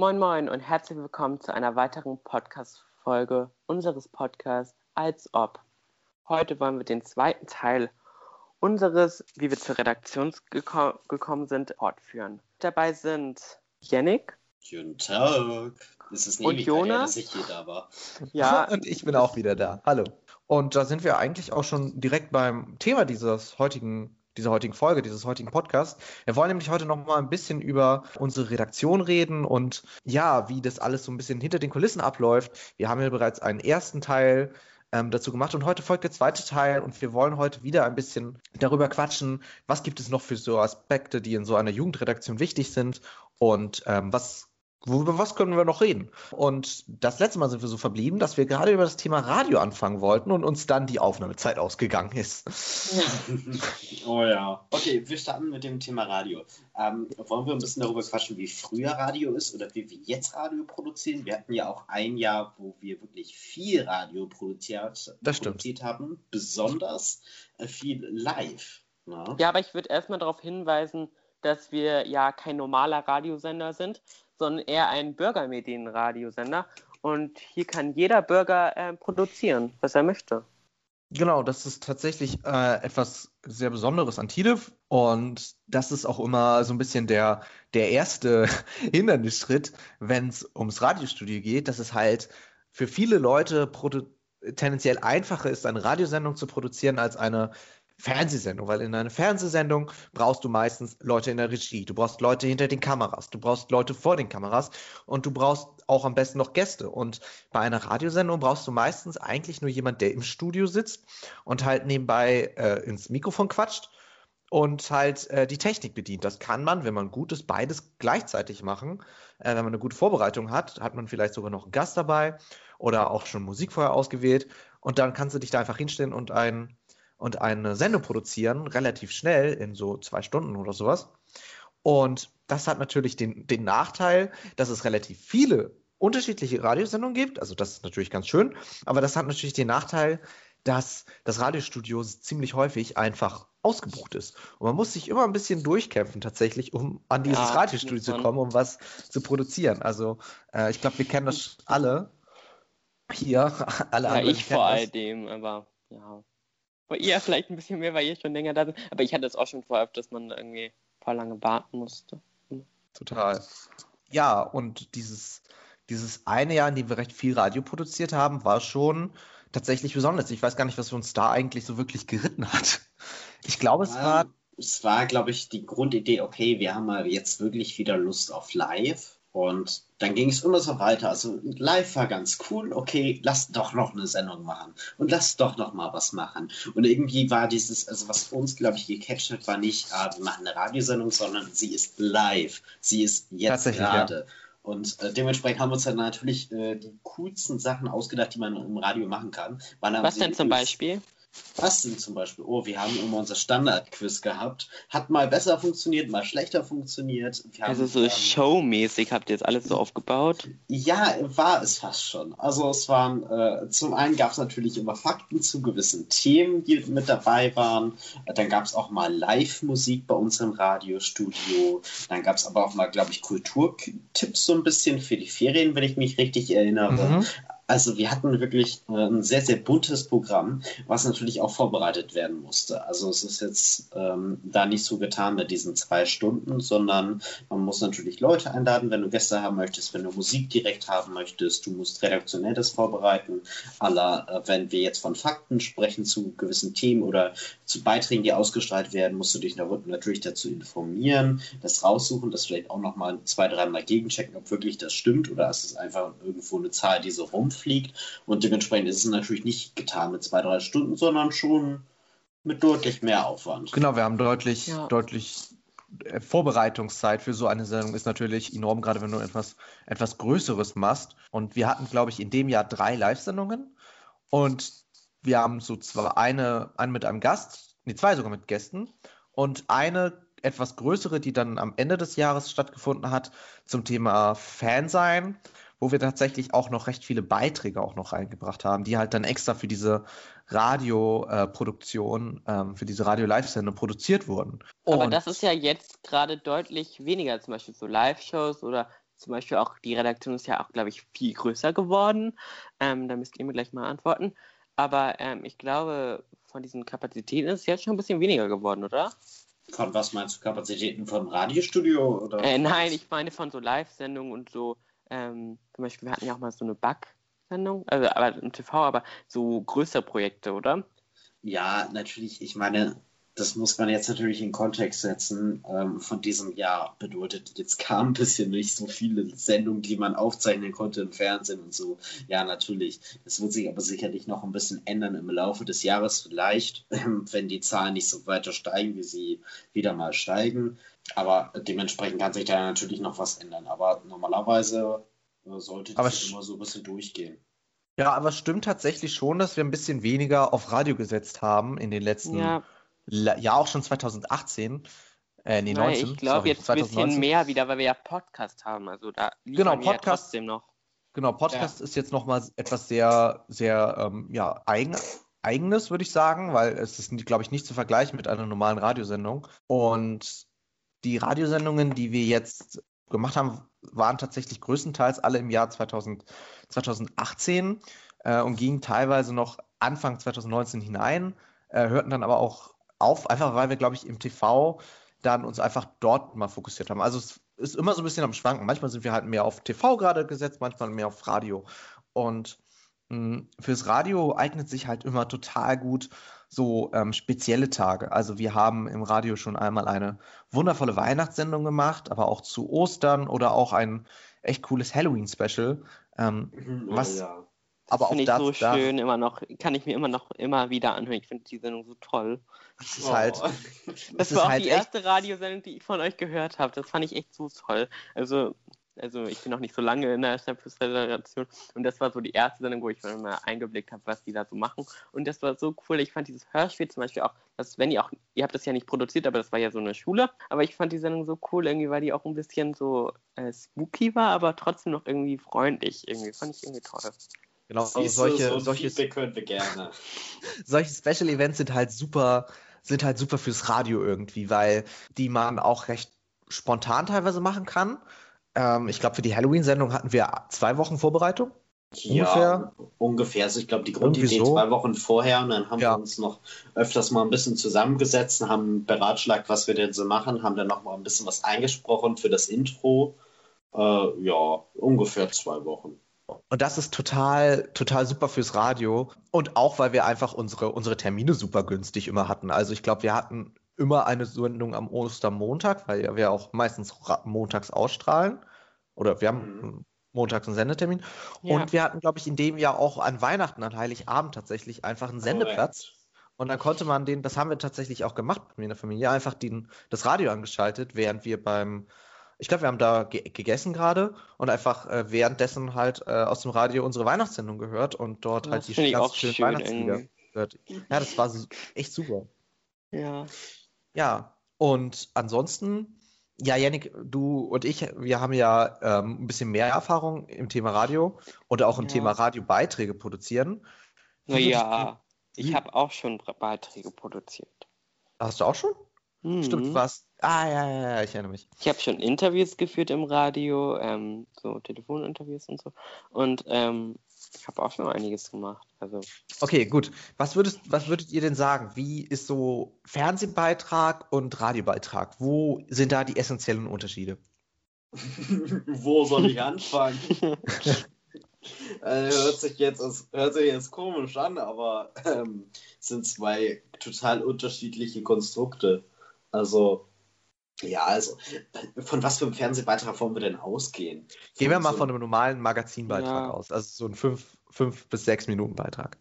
Moin Moin und herzlich willkommen zu einer weiteren Podcast-Folge unseres Podcasts Als Ob. Heute wollen wir den zweiten Teil unseres, wie wir zur Redaktion geko gekommen sind, fortführen. Dabei sind Yannick. Guten Tag. Es ist und Jonas. dass ich hier da war. Ja. und ich bin auch wieder da. Hallo. Und da sind wir eigentlich auch schon direkt beim Thema dieses heutigen dieser heutigen Folge, dieses heutigen Podcasts. Wir wollen nämlich heute noch mal ein bisschen über unsere Redaktion reden und ja, wie das alles so ein bisschen hinter den Kulissen abläuft. Wir haben ja bereits einen ersten Teil ähm, dazu gemacht und heute folgt der zweite Teil und wir wollen heute wieder ein bisschen darüber quatschen, was gibt es noch für so Aspekte, die in so einer Jugendredaktion wichtig sind und ähm, was Worüber was können wir noch reden? Und das letzte Mal sind wir so verblieben, dass wir gerade über das Thema Radio anfangen wollten und uns dann die Aufnahmezeit ausgegangen ist. oh ja. Okay, wir starten mit dem Thema Radio. Ähm, wollen wir ein bisschen darüber quatschen, wie früher Radio ist oder wie wir jetzt Radio produzieren? Wir hatten ja auch ein Jahr, wo wir wirklich viel Radio produziert, das produziert haben, besonders äh, viel live. Na? Ne? Ja, aber ich würde erstmal darauf hinweisen, dass wir ja kein normaler Radiosender sind, sondern eher ein Bürgermedienradiosender. Und hier kann jeder Bürger äh, produzieren, was er möchte. Genau, das ist tatsächlich äh, etwas sehr Besonderes an TIDEF und das ist auch immer so ein bisschen der, der erste Hindernisschritt, wenn es ums Radiostudio geht, dass es halt für viele Leute tendenziell einfacher ist, eine Radiosendung zu produzieren als eine Fernsehsendung, weil in einer Fernsehsendung brauchst du meistens Leute in der Regie, du brauchst Leute hinter den Kameras, du brauchst Leute vor den Kameras und du brauchst auch am besten noch Gäste. Und bei einer Radiosendung brauchst du meistens eigentlich nur jemand, der im Studio sitzt und halt nebenbei äh, ins Mikrofon quatscht und halt äh, die Technik bedient. Das kann man, wenn man gut ist, beides gleichzeitig machen. Äh, wenn man eine gute Vorbereitung hat, hat man vielleicht sogar noch einen Gast dabei oder auch schon Musik vorher ausgewählt und dann kannst du dich da einfach hinstellen und ein und eine Sendung produzieren, relativ schnell, in so zwei Stunden oder sowas. Und das hat natürlich den, den Nachteil, dass es relativ viele unterschiedliche Radiosendungen gibt. Also das ist natürlich ganz schön. Aber das hat natürlich den Nachteil, dass das Radiostudio ziemlich häufig einfach ausgebucht ist. Und man muss sich immer ein bisschen durchkämpfen tatsächlich, um an dieses ja, Radiostudio zu kommen, um was zu produzieren. Also äh, ich glaube, wir kennen das alle hier. Alle ja, ich vor allem, aber ja. Bei ihr vielleicht ein bisschen mehr, weil ihr schon länger da sind. Aber ich hatte es auch schon vorher, dass man irgendwie ein paar lange warten musste. Total. Ja, und dieses, dieses eine Jahr, in dem wir recht viel Radio produziert haben, war schon tatsächlich besonders. Ich weiß gar nicht, was uns da eigentlich so wirklich geritten hat. Ich glaube, es war. Es war, glaube ich, die Grundidee, okay, wir haben mal jetzt wirklich wieder Lust auf Live und dann ging es immer so weiter. Also live war ganz cool. Okay, lass doch noch eine Sendung machen und lass doch noch mal was machen. Und irgendwie war dieses, also was uns glaube ich gecatcht hat, war nicht, ah, wir machen eine Radiosendung, sondern sie ist live. Sie ist jetzt gerade. Ja. Und äh, dementsprechend haben wir uns dann natürlich äh, die coolsten Sachen ausgedacht, die man im Radio machen kann. Was denn zum Beispiel? Was denn zum Beispiel? Oh, wir haben immer unser Standard-Quiz gehabt. Hat mal besser funktioniert, mal schlechter funktioniert. Wir also so ähm, showmäßig habt ihr jetzt alles so aufgebaut? Ja, war es fast schon. Also es waren, äh, zum einen gab es natürlich immer Fakten zu gewissen Themen, die mit dabei waren. Dann gab es auch mal Live-Musik bei uns im Radiostudio. Dann gab es aber auch mal, glaube ich, Kulturtipps so ein bisschen für die Ferien, wenn ich mich richtig erinnere. Mhm. Also wir hatten wirklich äh, ein sehr, sehr buntes Programm, was natürlich auch vorbereitet werden musste. Also es ist jetzt ähm, da nicht so getan mit diesen zwei Stunden, sondern man muss natürlich Leute einladen, wenn du Gäste haben möchtest, wenn du Musik direkt haben möchtest, du musst redaktionell das vorbereiten. Aller, äh, wenn wir jetzt von Fakten sprechen zu gewissen Themen oder zu Beiträgen, die ausgestrahlt werden, musst du dich natürlich dazu informieren, das raussuchen, das vielleicht auch nochmal zwei, dreimal gegenchecken, ob wirklich das stimmt oder ist es einfach irgendwo eine Zahl, die so rumfällt fliegt. Und dementsprechend ist es natürlich nicht getan mit zwei, drei Stunden, sondern schon mit deutlich mehr Aufwand. Genau, wir haben deutlich, ja. deutlich äh, Vorbereitungszeit für so eine Sendung ist natürlich enorm, gerade wenn du etwas, etwas Größeres machst. Und wir hatten, glaube ich, in dem Jahr drei Live-Sendungen. Und wir haben so zwar eine, eine mit einem Gast, nee, zwei sogar mit Gästen und eine etwas größere, die dann am Ende des Jahres stattgefunden hat, zum Thema Fansein wo wir tatsächlich auch noch recht viele Beiträge auch noch reingebracht haben, die halt dann extra für diese Radioproduktion, äh, ähm, für diese Radio-Live-Sendung produziert wurden. Und Aber das ist ja jetzt gerade deutlich weniger, zum Beispiel so Live-Shows oder zum Beispiel auch die Redaktion ist ja auch, glaube ich, viel größer geworden. Ähm, da müsst ihr mir gleich mal antworten. Aber ähm, ich glaube, von diesen Kapazitäten ist es jetzt schon ein bisschen weniger geworden, oder? Von was meinst du, Kapazitäten vom Radiostudio? Oder äh, nein, ich meine von so Live-Sendungen und so. Ähm, zum Beispiel, wir hatten ja auch mal so eine Bug-Sendung, also aber im TV, aber so größere Projekte, oder? Ja, natürlich. Ich meine, das muss man jetzt natürlich in Kontext setzen. Ähm, von diesem Jahr bedeutet, jetzt kam ein bisschen nicht so viele Sendungen, die man aufzeichnen konnte im Fernsehen und so. Ja, natürlich. Das wird sich aber sicherlich noch ein bisschen ändern im Laufe des Jahres vielleicht, ähm, wenn die Zahlen nicht so weiter steigen, wie sie wieder mal steigen. Aber dementsprechend kann sich da natürlich noch was ändern. Aber normalerweise äh, sollte das immer so ein bisschen durchgehen. Ja, aber es stimmt tatsächlich schon, dass wir ein bisschen weniger auf Radio gesetzt haben in den letzten Ja, ja auch schon 2018. Äh, nee, nein, 19. ich glaube jetzt ein bisschen 2019. mehr wieder, weil wir ja Podcast haben. Also da Genau, wir ja Podcast. trotzdem noch. Genau, Podcast ist jetzt nochmal etwas sehr, sehr ähm, ja, eigen, eigenes, würde ich sagen, weil es ist, glaube ich, nicht zu vergleichen mit einer normalen Radiosendung. Und die Radiosendungen, die wir jetzt gemacht haben, waren tatsächlich größtenteils alle im Jahr 2000, 2018 äh, und gingen teilweise noch Anfang 2019 hinein, äh, hörten dann aber auch auf, einfach weil wir, glaube ich, im TV dann uns einfach dort mal fokussiert haben. Also es ist immer so ein bisschen am Schwanken. Manchmal sind wir halt mehr auf TV gerade gesetzt, manchmal mehr auf Radio. Und mh, fürs Radio eignet sich halt immer total gut so ähm, spezielle Tage. Also wir haben im Radio schon einmal eine wundervolle Weihnachtssendung gemacht, aber auch zu Ostern oder auch ein echt cooles Halloween-Special. Ähm, was ja. Aber auch Finde ich das, so da, schön, immer noch, kann ich mir immer noch immer wieder anhören. Ich finde die Sendung so toll. das ist halt, Oh. Das das war auch halt die erste Radiosendung, die ich von euch gehört habe. Das fand ich echt so toll. Also, also ich bin noch nicht so lange in der Stadtföderation und das war so die erste Sendung, wo ich mal eingeblickt habe, was die da so machen. Und das war so cool. Ich fand dieses Hörspiel zum Beispiel auch, dass wenn ihr auch, ihr habt das ja nicht produziert, aber das war ja so eine Schule. Aber ich fand die Sendung so cool, irgendwie, weil die auch ein bisschen so äh, spooky war, aber trotzdem noch irgendwie freundlich. Irgendwie fand ich irgendwie toll. Genau, also Siehst du, solche, so solche solche Special Events sind halt super, sind halt super fürs Radio irgendwie, weil die man auch recht spontan teilweise machen kann. Ähm, ich glaube, für die Halloween-Sendung hatten wir zwei Wochen Vorbereitung. Ja, Ungefähr? ungefähr. Also ich glaube, die Grundidee so. zwei Wochen vorher und dann haben Ja. wir uns noch öfters mal ein bisschen zusammengesetzt, haben beratschlagt, was wir denn so machen, haben dann noch mal ein bisschen was eingesprochen für das Intro. Äh, ja, ungefähr zwei Wochen. Und das ist total, total super fürs Radio. Und auch, weil wir einfach unsere, unsere Termine super günstig immer hatten. Also ich glaube, wir hatten immer eine Sendung am Ostermontag, weil ja wir auch meistens montags ausstrahlen. Oder wir haben Mhm. montags einen Sendetermin. Ja. Und wir hatten, glaube ich, in dem Jahr auch an Weihnachten, an Heiligabend tatsächlich einfach einen Sendeplatz. Korrekt. Und dann konnte man den, das haben wir tatsächlich auch gemacht bei mir in der Familie, einfach den, das Radio angeschaltet, während wir beim, ich glaube, wir haben da ge gegessen gerade und einfach äh, währenddessen halt äh, aus dem Radio unsere Weihnachtssendung gehört und dort Das halt die ganz schönen schön Weihnachtslieder gehört. Ja, das war echt super. Ja. Ja, und ansonsten, ja, Yannick, du und ich, wir haben ja ähm, ein bisschen mehr Erfahrung im Thema Radio oder auch im Ja. Thema Radiobeiträge produzieren. Naja, ich habe auch schon Beiträge produziert. du- Hast du auch schon? Stimmt, Mhm. was? Ah, ja, ja, ja, ich erinnere mich. Ich habe schon Interviews geführt im Radio, ähm, so Telefoninterviews und so. Und ähm, ich habe auch schon einiges gemacht. Also, Okay, gut. Was würdest, was würdet ihr denn sagen? Wie ist so Fernsehbeitrag und Radiobeitrag? Wo sind da die essentiellen Unterschiede? Wo soll ich anfangen? äh, hört, sich jetzt, hört sich jetzt komisch an, aber ähm, es sind zwei total unterschiedliche Konstrukte. Also, ja, also, von was für einem Fernsehbeitrag wollen wir denn ausgehen? Gehen wir mal so- von einem normalen Magazinbeitrag Ja. aus. Also so ein 5 fünf bis 6 Minuten Beitrag.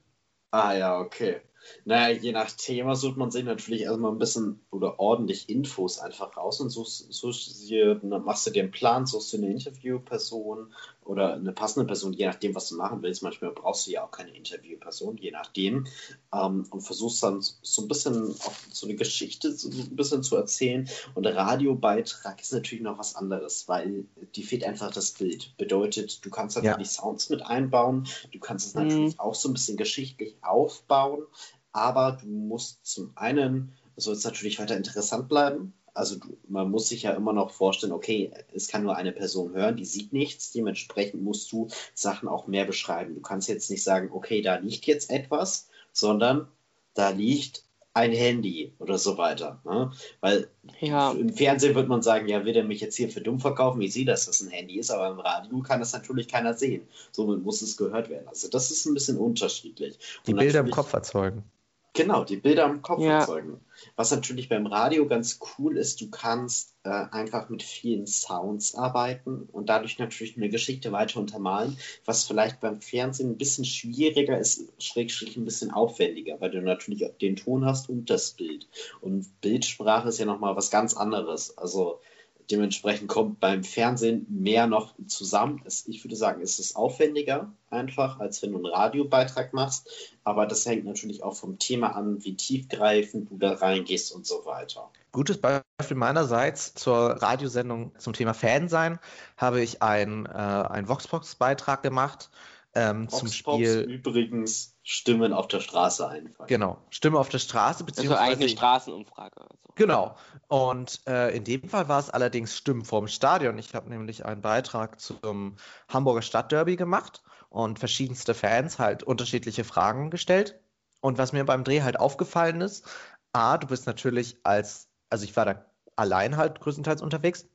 Ah ja, okay. Naja, je nach Thema sucht man sich natürlich erstmal ein bisschen oder ordentlich Infos einfach raus und suchst, suchst dann machst du dir einen Plan, suchst du eine Interviewperson oder eine passende Person, je nachdem, was du machen willst. Manchmal brauchst du ja auch keine Interviewperson, je nachdem. Ähm, und versuchst dann so ein bisschen auch so eine Geschichte so so ein bisschen zu erzählen. Und der Radiobeitrag ist natürlich noch was anderes, weil die fehlt einfach das Bild. Bedeutet, du kannst Ja. natürlich Sounds mit einbauen, du kannst es Mhm. natürlich auch so ein bisschen geschichtlich aufbauen, aber du musst zum einen, soll es natürlich weiter interessant bleiben, also man muss sich ja immer noch vorstellen, okay, es kann nur eine Person hören, die sieht nichts, dementsprechend musst du Sachen auch mehr beschreiben. Du kannst jetzt nicht sagen, okay, da liegt jetzt etwas, sondern da liegt ein Handy oder so weiter. Ne? Weil ja. im Fernsehen wird man sagen, ja, will er mich jetzt hier für dumm verkaufen? Ich sehe, dass das ein Handy ist, aber im Radio kann das natürlich keiner sehen. Somit muss es gehört werden. Also das ist ein bisschen unterschiedlich. Die Bilder im Kopf erzeugen. Genau, die Bilder im Kopf ja. erzeugen. Was natürlich beim Radio ganz cool ist, du kannst äh, einfach mit vielen Sounds arbeiten und dadurch natürlich eine Geschichte weiter untermalen, was vielleicht beim Fernsehen ein bisschen schwieriger ist, schrägstrich ein bisschen aufwendiger, weil du natürlich den Ton hast und das Bild. Und Bildsprache ist ja nochmal was ganz anderes. Also Dementsprechend kommt beim Fernsehen mehr noch zusammen. Ich würde sagen, es ist aufwendiger einfach, als wenn du einen Radiobeitrag machst. Aber das hängt natürlich auch vom Thema an, wie tiefgreifend du da reingehst und so weiter. Gutes Beispiel meinerseits zur Radiosendung zum Thema Fan sein, habe ich einen, äh, einen Voxbox-Beitrag gemacht ähm, zum Spiel. Übrigens Stimmen auf der Straße einfach. Genau, Stimme auf der Straße, beziehungsweise. Also eine Straßenumfrage. Also. Genau. Und äh, in dem Fall war es allerdings Stimmen vorm Stadion. Ich habe nämlich einen Beitrag zum Hamburger Stadtderby gemacht und verschiedenste Fans halt unterschiedliche Fragen gestellt. Und was mir beim Dreh halt aufgefallen ist, A, du bist natürlich als, also ich war da allein halt größtenteils unterwegs.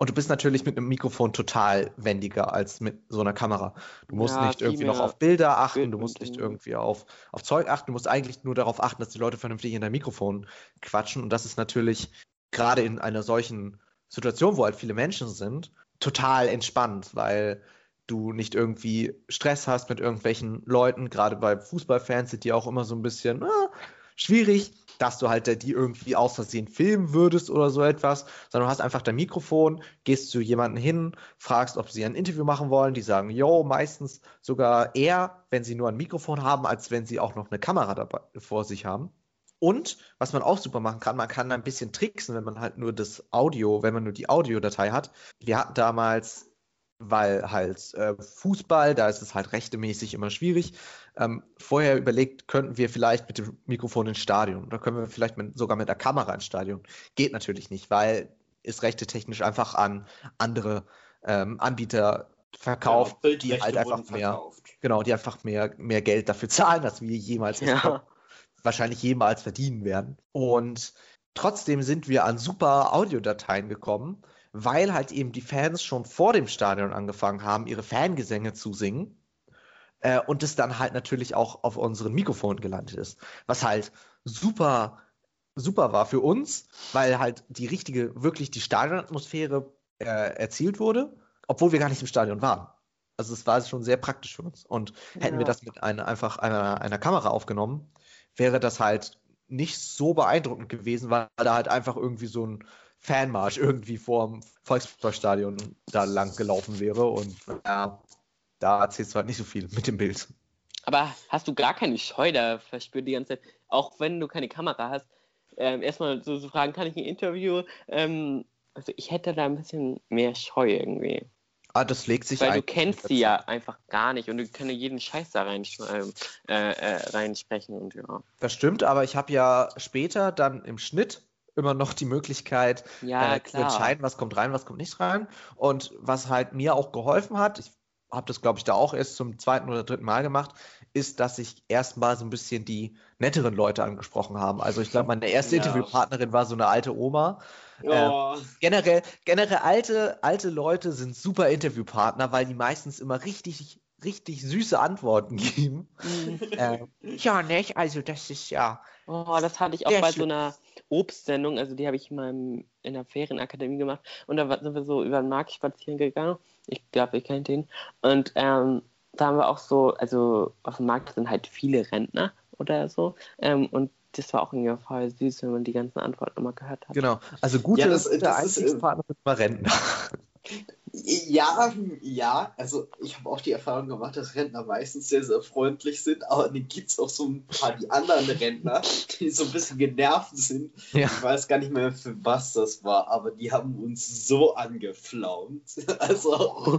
Und du bist natürlich mit einem Mikrofon total wendiger als mit so einer Kamera. Du musst ja, nicht irgendwie noch auf Bilder achten, du musst nicht irgendwie auf, auf Zeug achten, du musst eigentlich nur darauf achten, dass die Leute vernünftig in dein Mikrofon quatschen. Und das ist natürlich gerade in einer solchen Situation, wo halt viele Menschen sind, total entspannt, weil du nicht irgendwie Stress hast mit irgendwelchen Leuten. Gerade bei Fußballfans sind die auch immer so ein bisschen ah, schwierig dass du halt die irgendwie aus Versehen filmen würdest oder so etwas, sondern du hast einfach dein Mikrofon, gehst zu jemandem hin, fragst, ob sie ein Interview machen wollen, die sagen, yo, meistens sogar eher, wenn sie nur ein Mikrofon haben, als wenn sie auch noch eine Kamera dabei vor sich haben. Und was man auch super machen kann, man kann ein bisschen tricksen, wenn man halt nur das Audio, wenn man nur die Audiodatei hat. Wir hatten damals weil halt äh, Fußball, da ist es halt rechtemäßig immer schwierig. Ähm, vorher überlegt, könnten wir vielleicht mit dem Mikrofon ins Stadion oder können wir vielleicht mit, sogar mit der Kamera ins Stadion. Geht natürlich nicht, weil ist rechte technisch einfach an andere ähm, Anbieter verkauft, ja, die halt einfach mehr, genau, die einfach mehr, mehr Geld dafür zahlen, als wir jemals ja. wahrscheinlich jemals verdienen werden. Und trotzdem sind wir an super Audiodateien gekommen weil halt eben die Fans schon vor dem Stadion angefangen haben, ihre Fangesänge zu singen. Äh, und es dann halt natürlich auch auf unseren Mikrofonen gelandet ist. Was halt super, super war für uns, weil halt die richtige, wirklich die Stadionatmosphäre äh, erzielt wurde, obwohl wir gar nicht im Stadion waren. Also es war schon sehr praktisch für uns. Und hätten ja. wir das mit einer, einfach einer, einer Kamera aufgenommen, wäre das halt nicht so beeindruckend gewesen, weil da halt einfach irgendwie so ein Fanmarsch irgendwie vorm Volksparkstadion da lang gelaufen wäre. Und ja, da erzählst du halt nicht so viel mit dem Bild. Aber hast du gar keine Scheu da verspürt die ganze Zeit, auch wenn du keine Kamera hast, ähm, erstmal so zu fragen, kann ich ein Interview? Ähm, also ich hätte da ein bisschen mehr Scheu irgendwie. Ah, das legt sich Weil du kennst sie ja einfach gar nicht und du kannst jeden Scheiß da rein, äh, äh, reinsprechen und ja. Das stimmt, aber ich habe ja später dann im Schnitt immer noch die Möglichkeit ja, äh, zu entscheiden, was kommt rein, was kommt nicht rein. Und was halt mir auch geholfen hat, ich habe das, glaube ich, da auch erst zum zweiten oder dritten Mal gemacht, ist, dass ich erstmal so ein bisschen die netteren Leute angesprochen habe. Also ich glaube, meine erste ja. Interviewpartnerin war so eine alte Oma. Ja. Äh, generell, generell alte, alte Leute sind super Interviewpartner, weil die meistens immer richtig, richtig süße Antworten geben. Mhm. äh, ja, nicht? Also das ist ja. Oh, das hatte ich auch bei so einer Obstsendung, also die habe ich mal in der Ferienakademie gemacht und da sind wir so über den Markt spazieren gegangen. Ich glaube, ihr kennt den. Und ähm, da haben wir auch so, also auf dem Markt sind halt viele Rentner oder so. Ähm, und das war auch irgendwie voll süß, wenn man die ganzen Antworten immer gehört hat. Genau, also gute ja, das, das, das Einstiegspartner sind mal Rentner. Ja, ja, also ich habe auch die Erfahrung gemacht, dass Rentner meistens sehr, sehr freundlich sind, aber dann gibt es auch so ein paar die anderen Rentner, die so ein bisschen genervt sind. Ja. Ich weiß gar nicht mehr, für was das war, aber die haben uns so angeflaumt. Also,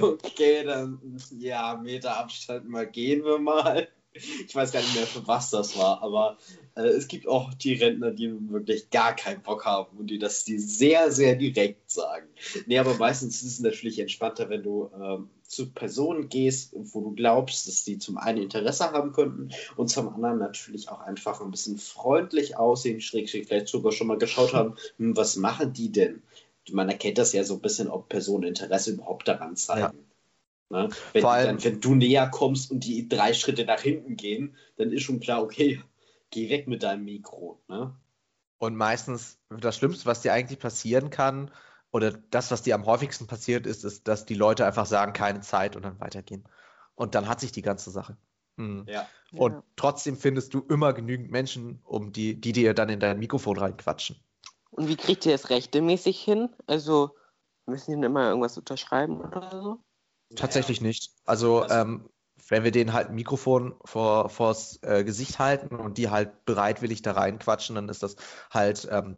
okay, dann ja, Meter Abstand mal gehen wir mal. Ich weiß gar nicht mehr, für was das war, aber äh, es gibt auch die Rentner, die wirklich gar keinen Bock haben und die das die sehr, sehr direkt sagen. Nee, aber meistens ist es natürlich entspannter, wenn du ähm, zu Personen gehst, wo du glaubst, dass die zum einen Interesse haben könnten und zum anderen natürlich auch einfach ein bisschen freundlich aussehen, schräg, schräg vielleicht sogar schon mal geschaut haben, hm, was machen die denn? Man erkennt das ja so ein bisschen, ob Personen Interesse überhaupt daran zeigen. Ja. Ne? Wenn, Vor allem, dann, wenn du näher kommst und die drei Schritte nach hinten gehen, dann ist schon klar, okay, geh weg mit deinem Mikro. Ne? Und meistens das Schlimmste, was dir eigentlich passieren kann, oder das, was dir am häufigsten passiert ist, ist, dass die Leute einfach sagen, keine Zeit und dann weitergehen. Und dann hat sich die ganze Sache. Mhm. Ja. Und ja. trotzdem findest du immer genügend Menschen, um die, die dir dann in dein Mikrofon reinquatschen. Und wie kriegt ihr das rechtmäßig hin? Also müssen die immer irgendwas unterschreiben oder so? Tatsächlich nicht. Also, ähm, wenn wir denen halt ein Mikrofon vor, vors äh, Gesicht halten und die halt bereitwillig da reinquatschen, dann ist das halt ähm,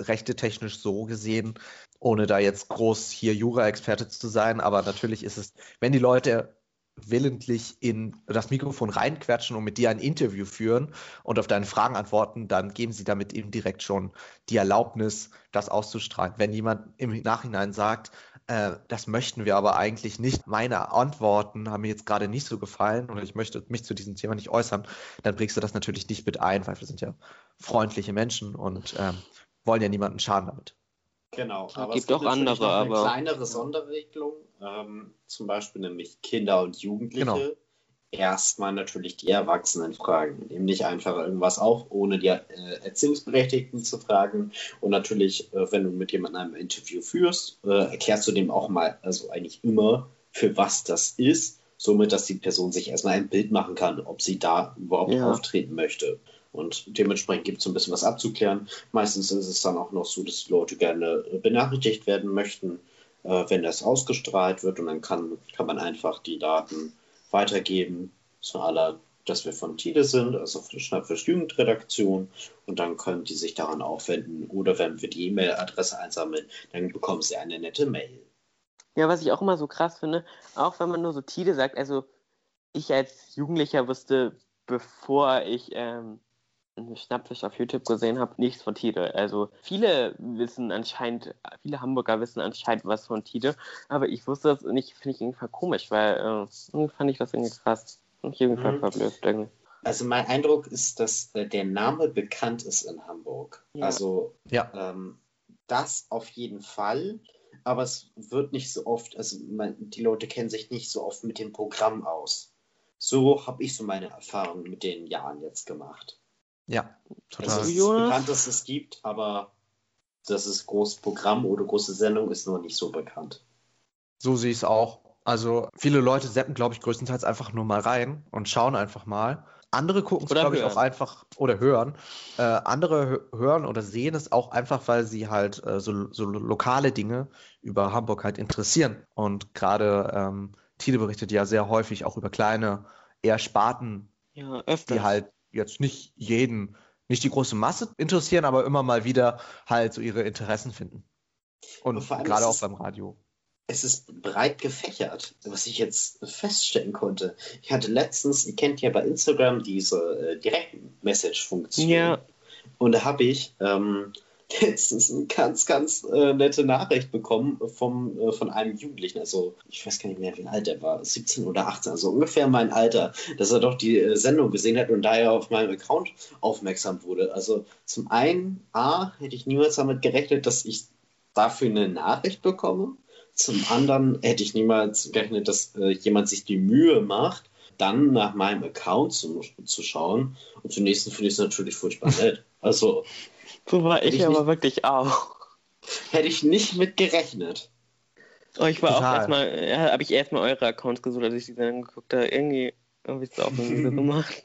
rechte technisch so gesehen, ohne da jetzt groß hier Jura-Experte zu sein, aber natürlich ist es, wenn die Leute willentlich in das Mikrofon reinquetschen und mit dir ein Interview führen und auf deine Fragen antworten, dann geben sie damit eben direkt schon die Erlaubnis, das auszustrahlen. Wenn jemand im Nachhinein sagt, äh, das möchten wir aber eigentlich nicht. Meine Antworten haben mir jetzt gerade nicht so gefallen oder ich möchte mich zu diesem Thema nicht äußern. Dann bringst du das natürlich nicht mit ein, weil wir sind ja freundliche Menschen und ähm, wollen ja niemanden schaden damit. Genau, aber gibt es gibt auch andere, aber eine kleinere Sonderregelung, ähm, zum Beispiel nämlich Kinder und Jugendliche. Genau erstmal natürlich die Erwachsenen fragen. Nicht einfach irgendwas auf, ohne die äh, Erziehungsberechtigten zu fragen. Und natürlich, äh, wenn du mit jemandem ein Interview führst, äh, erklärst du dem auch mal, also eigentlich immer, für was das ist, somit, dass die Person sich erstmal ein Bild machen kann, ob sie da überhaupt ja. auftreten möchte. Und dementsprechend gibt es so ein bisschen was abzuklären. Meistens ist es dann auch noch so, dass die Leute gerne benachrichtigt werden möchten, wenn das ausgestrahlt wird. Und dann kann, kann man einfach die Daten weitergeben zu aller, dass wir von Tide sind, also von der Schnappfisch Jugendredaktion. Und dann können die sich daran aufwenden. Oder wenn wir die E-Mail-Adresse einsammeln, dann bekommen sie eine nette Mail. Ja, was ich auch immer so krass finde, auch wenn man nur so Tide sagt, also ich als Jugendlicher wusste, bevor ich ähm, Schnappfisch auf YouTube gesehen habe, nichts von Tide. Also viele wissen anscheinend, viele Hamburger wissen anscheinend was von Tide, aber ich wusste das nicht, finde ich irgendwie komisch, weil äh, fand ich das irgendwie krass. Und irgendwie mhm. verblüfft irgendwie. Also mein Eindruck ist, dass äh, der Name bekannt ist in Hamburg. Ja. Also ja. Ähm, das auf jeden Fall, aber es wird nicht so oft, also man, die Leute kennen sich nicht so oft mit dem Programm aus. So habe ich so meine Erfahrungen mit den Jahren jetzt gemacht. Ja, total. Es ist bekannt, dass es gibt, aber dass es großes Programm oder große Sendung ist noch nicht so bekannt. So sehe ich es auch. Also viele Leute seppen, glaube ich, größtenteils einfach nur mal rein und schauen einfach mal. Andere gucken es, glaube ich, auch einfach oder hören. Äh, andere hören oder sehen es auch einfach, weil sie halt äh, so, so, lokale Dinge über Hamburg halt interessieren. Und gerade ähm, Tide berichtet ja sehr häufig auch über kleine, eher Sparten, ja, die halt jetzt nicht jeden, nicht die große Masse interessieren, aber immer mal wieder halt so ihre Interessen finden. Und gerade auch beim Radio. Es ist breit gefächert, was ich jetzt feststellen konnte. Ich hatte letztens, ihr kennt ja bei Instagram diese äh, Direct-Message-Funktion. Ja. Und da habe ich ähm, letztens eine ganz, ganz äh, nette Nachricht bekommen vom, äh, von einem Jugendlichen. Also, ich weiß gar nicht mehr, wie alt er war. 17 oder 18, also ungefähr mein Alter, dass er doch die äh, Sendung gesehen hat und daher auf meinem Account aufmerksam wurde. Also, zum einen, A, hätte ich niemals damit gerechnet, dass ich dafür eine Nachricht bekomme. Zum anderen hätte ich niemals gerechnet, dass äh, jemand sich die Mühe macht, dann nach meinem Account zu, zu schauen. Und zunächst finde ich es natürlich furchtbar nett. Also, so war ich, ich aber nicht, wirklich auch. Hätte ich nicht mit gerechnet. Oh, ich war Total. auch erstmal, ja, habe ich erstmal eure Accounts gesucht, als ich die dann geguckt habe. Irgendwie habe ich es auch irgendwie so gemacht.